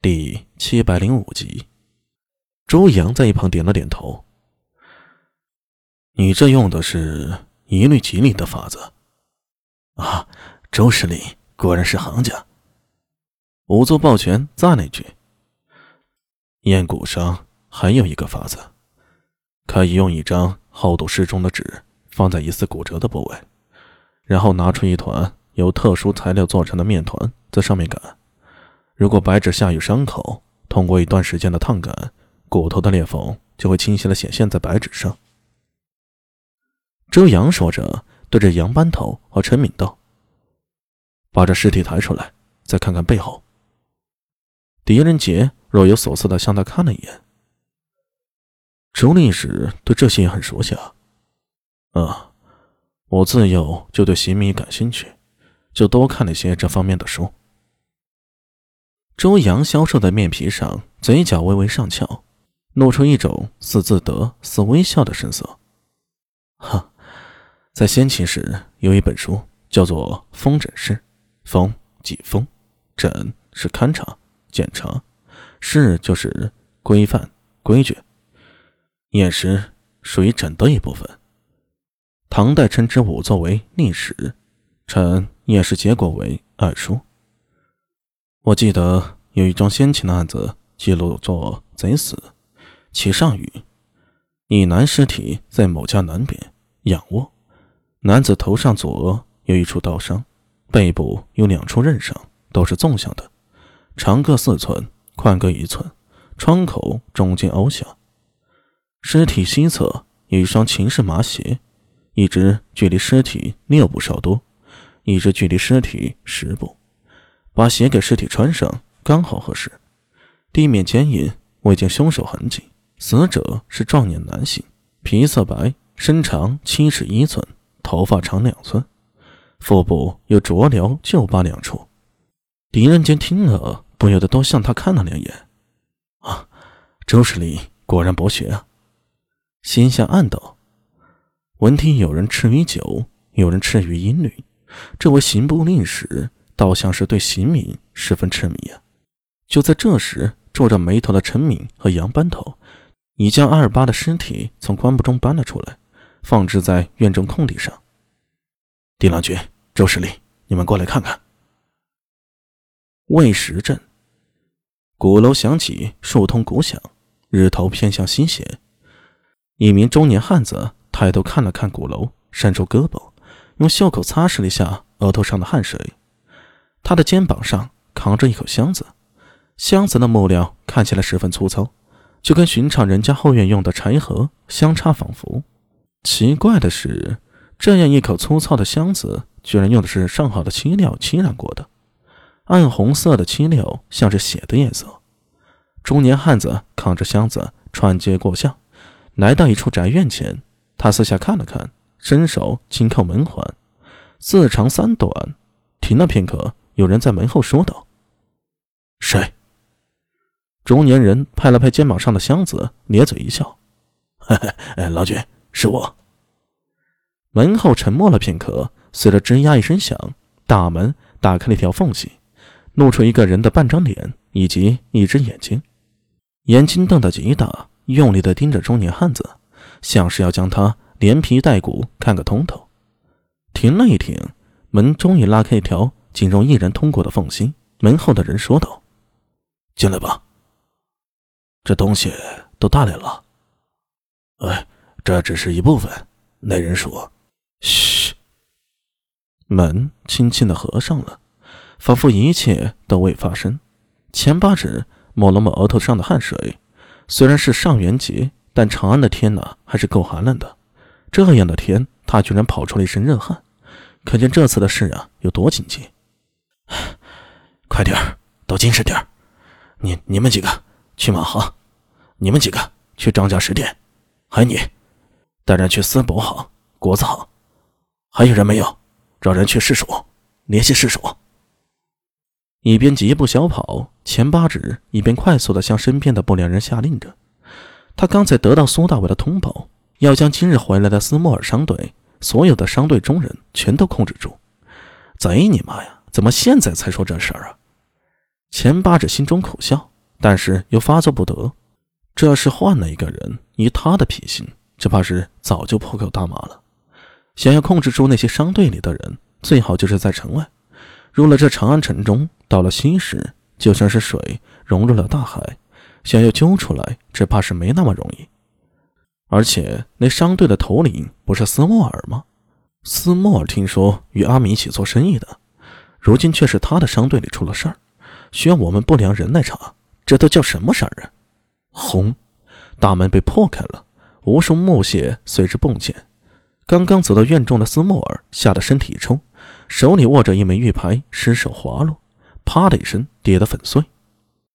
第七百零五集，周阳在一旁点了点头。你这用的是一律吉利的法子啊！周司令果然是行家。仵作抱拳赞了一句：“验骨伤还有一个法子，可以用一张厚度适中的纸放在疑似骨折的部位，然后拿出一团由特殊材料做成的面团，在上面擀。”如果白纸下有伤口，通过一段时间的烫感，骨头的裂缝就会清晰的显现在白纸上。周阳说着，对着杨班头和陈敏道：“把这尸体抬出来，再看看背后。”狄仁杰若有所思的向他看了一眼。周历史对这些也很熟悉啊。啊，我自幼就对刑名感兴趣，就多看了些这方面的书。周阳消瘦的面皮上，嘴角微微上翘，露出一种似自得似微笑的神色。哈，在先秦时有一本书叫做《封诊室》，封即封，诊是勘察、检查，室就是规范、规矩，验尸属于诊的一部分。唐代称之仵作为历史，称验尸结果为二书。我记得有一桩先秦的案子，记录作贼死，其上语：一男尸体在某家南边仰卧，男子头上左额有一处刀伤，背部有两处刃伤，都是纵向的，长各四寸，宽各一寸，窗口中间凹下。尸体西侧有一双秦式麻鞋，一只距离尸体六步稍多，一只距离尸体十步。把鞋给尸体穿上，刚好合适。地面坚硬，未见凶手痕迹。死者是壮年男性，皮色白，身长七尺一寸，头发长两寸，腹部有灼疗旧疤两处。狄仁杰听了，不由得多向他看了两眼。啊，周司令果然博学啊！心下暗道：闻听有人痴于酒，有人痴于音律，这位刑部令史。倒像是对刑敏十分痴迷啊！就在这时，皱着眉头的陈敏和杨班头已将阿尔巴的尸体从棺木中搬了出来，放置在院中空地上。丁郎君、周司令，你们过来看看。魏石镇，鼓楼响起数通鼓响，日头偏向西斜。一名中年汉子抬头看了看鼓楼，伸出胳膊，用袖口擦拭了一下额头上的汗水。他的肩膀上扛着一口箱子，箱子的木料看起来十分粗糙，就跟寻常人家后院用的柴盒相差仿佛。奇怪的是，这样一口粗糙的箱子，居然用的是上好的漆料漆染过的，暗红色的漆料像是血的颜色。中年汉子扛着箱子穿街过巷，来到一处宅院前，他四下看了看，伸手轻扣门环，四长三短，停了片刻。有人在门后说道：“谁？”中年人拍了拍肩膀上的箱子，咧嘴一笑：“嘿嘿，老君，是我。”门后沉默了片刻，随着吱呀一声响，大门打开了一条缝隙，露出一个人的半张脸以及一只眼睛，眼睛瞪得极大，用力的盯着中年汉子，像是要将他连皮带骨看个通透。停了一停，门终于拉开一条。仅容一人通过的缝隙，门后的人说道：“进来吧。这东西都带来了。哎，这只是一部分。”那人说：“嘘。”门轻轻的合上了，仿佛一切都未发生。钱八指抹了抹额头上的汗水，虽然是上元节，但长安的天呐还是够寒冷的。这样的天，他居然跑出了一身热汗，可见这次的事啊有多紧急。快点儿，都精神点儿！你你们几个去马行，你们几个去张家食店，还有你，带人去司伯行、国子行，还有人没有？让人去市署联系市署。一边疾步小跑，钱八指一边快速的向身边的不良人下令着。他刚才得到苏大伟的通报，要将今日回来的斯莫尔商队所有的商队中人全都控制住。贼你妈呀！怎么现在才说这事儿啊？钱八指心中苦笑，但是又发作不得。这是换了一个人，以他的脾性，只怕是早就破口大骂了。想要控制住那些商队里的人，最好就是在城外。入了这长安城中，到了西时，就像是水融入了大海，想要揪出来，只怕是没那么容易。而且那商队的头领不是斯莫尔吗？斯莫尔听说与阿米一起做生意的，如今却是他的商队里出了事儿，需要我们不良人来查，这都叫什么事儿啊？轰！大门被破开了，无数木屑随之迸溅。刚刚走到院中的斯莫尔吓得身体一抽，手里握着一枚玉牌失手滑落，啪的一声跌得粉碎。